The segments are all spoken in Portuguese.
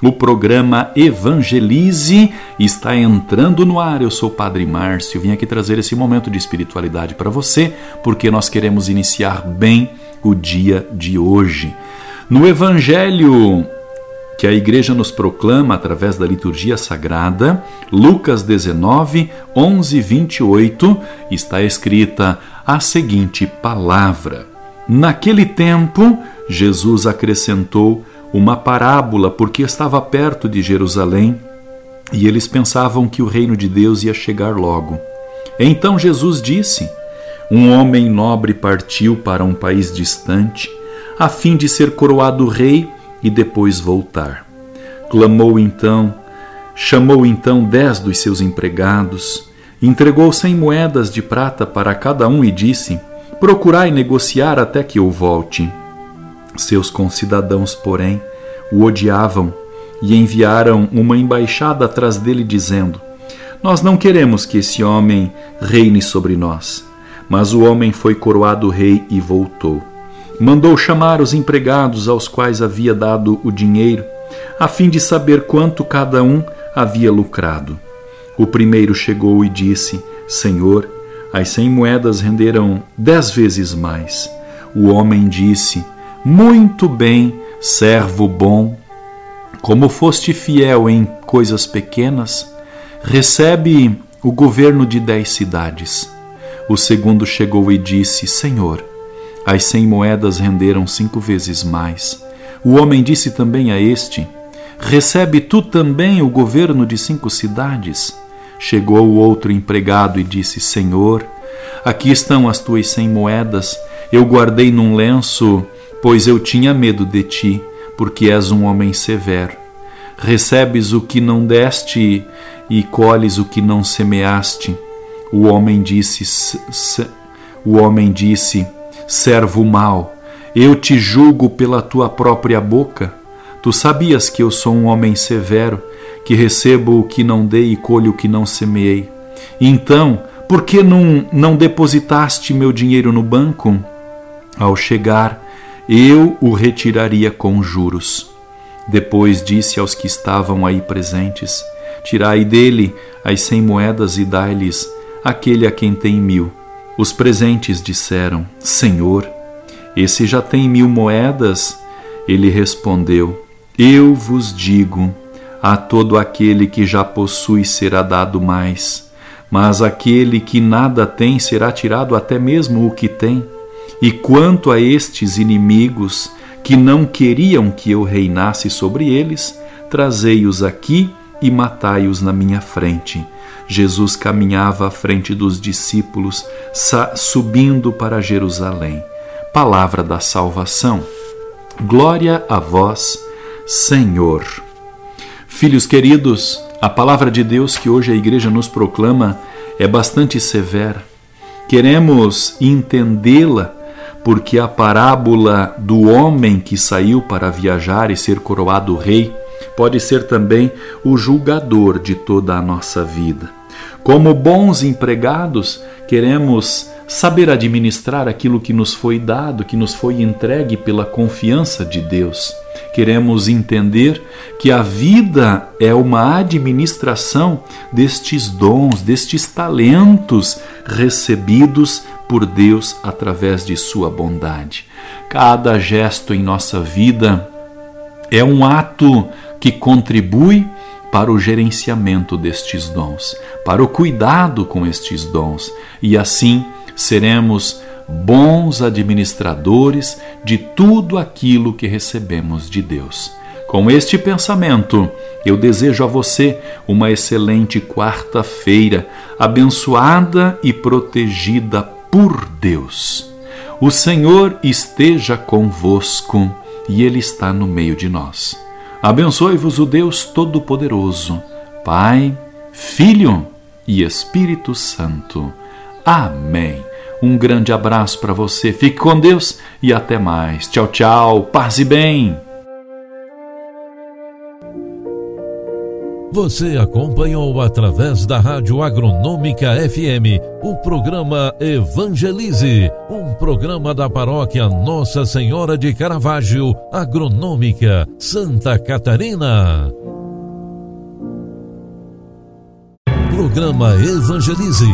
O programa Evangelize está entrando no ar. Eu sou o Padre Márcio, vim aqui trazer esse momento de espiritualidade para você, porque nós queremos iniciar bem o dia de hoje. No Evangelho que a igreja nos proclama através da liturgia sagrada, Lucas 19, 11 28, está escrita a seguinte palavra: Naquele tempo, Jesus acrescentou uma parábola porque estava perto de Jerusalém e eles pensavam que o reino de Deus ia chegar logo. Então Jesus disse: Um homem nobre partiu para um país distante, a fim de ser coroado rei e depois voltar. Clamou então, chamou então dez dos seus empregados, entregou cem moedas de prata para cada um e disse: Procurai negociar até que eu volte. Seus concidadãos, porém, o odiavam e enviaram uma embaixada atrás dele, dizendo: Nós não queremos que esse homem reine sobre nós. Mas o homem foi coroado rei e voltou mandou chamar os empregados aos quais havia dado o dinheiro, a fim de saber quanto cada um havia lucrado. O primeiro chegou e disse: Senhor, as cem moedas renderam dez vezes mais. O homem disse: Muito bem, servo bom. Como foste fiel em coisas pequenas, recebe o governo de dez cidades. O segundo chegou e disse: Senhor, as cem moedas renderam cinco vezes mais. O homem disse também a este: Recebe tu também o governo de cinco cidades? Chegou o outro empregado e disse: Senhor, aqui estão as tuas cem moedas. Eu guardei num lenço, pois eu tinha medo de ti, porque és um homem severo. Recebes o que não deste e colhes o que não semeaste. O homem disse: O homem disse: servo mau, eu te julgo pela tua própria boca. Tu sabias que eu sou um homem severo, que recebo o que não dei e colho o que não semeei. Então, por que não, não depositaste meu dinheiro no banco? Ao chegar, eu o retiraria com juros. Depois disse aos que estavam aí presentes: Tirai dele as cem moedas e dai-lhes aquele a quem tem mil. Os presentes disseram: Senhor, esse já tem mil moedas. Ele respondeu: Eu vos digo: a todo aquele que já possui será dado mais, mas aquele que nada tem será tirado até mesmo o que tem. E quanto a estes inimigos que não queriam que eu reinasse sobre eles, trazei-os aqui e matai-os na minha frente Jesus caminhava à frente dos discípulos, subindo para Jerusalém. Palavra da salvação. Glória a vós, Senhor. Filhos queridos, a palavra de Deus que hoje a igreja nos proclama é bastante severa. Queremos entendê-la porque a parábola do homem que saiu para viajar e ser coroado rei pode ser também o julgador de toda a nossa vida. Como bons empregados, queremos saber administrar aquilo que nos foi dado, que nos foi entregue pela confiança de Deus. Queremos entender que a vida é uma administração destes dons, destes talentos recebidos por Deus através de Sua bondade. Cada gesto em nossa vida é um ato que contribui para o gerenciamento destes dons, para o cuidado com estes dons, e assim seremos bons administradores de tudo aquilo que recebemos de Deus. Com este pensamento, eu desejo a você uma excelente quarta-feira, abençoada e protegida por Deus. O Senhor esteja convosco e Ele está no meio de nós. Abençoe-vos o Deus Todo-Poderoso, Pai, Filho e Espírito Santo. Amém. Um grande abraço para você, fique com Deus e até mais. Tchau, tchau, paz e bem. Você acompanhou através da Rádio Agronômica FM o programa Evangelize, um programa da paróquia Nossa Senhora de Caravaggio, Agronômica, Santa Catarina. Programa Evangelize.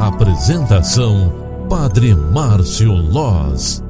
Apresentação Padre Márcio Loz.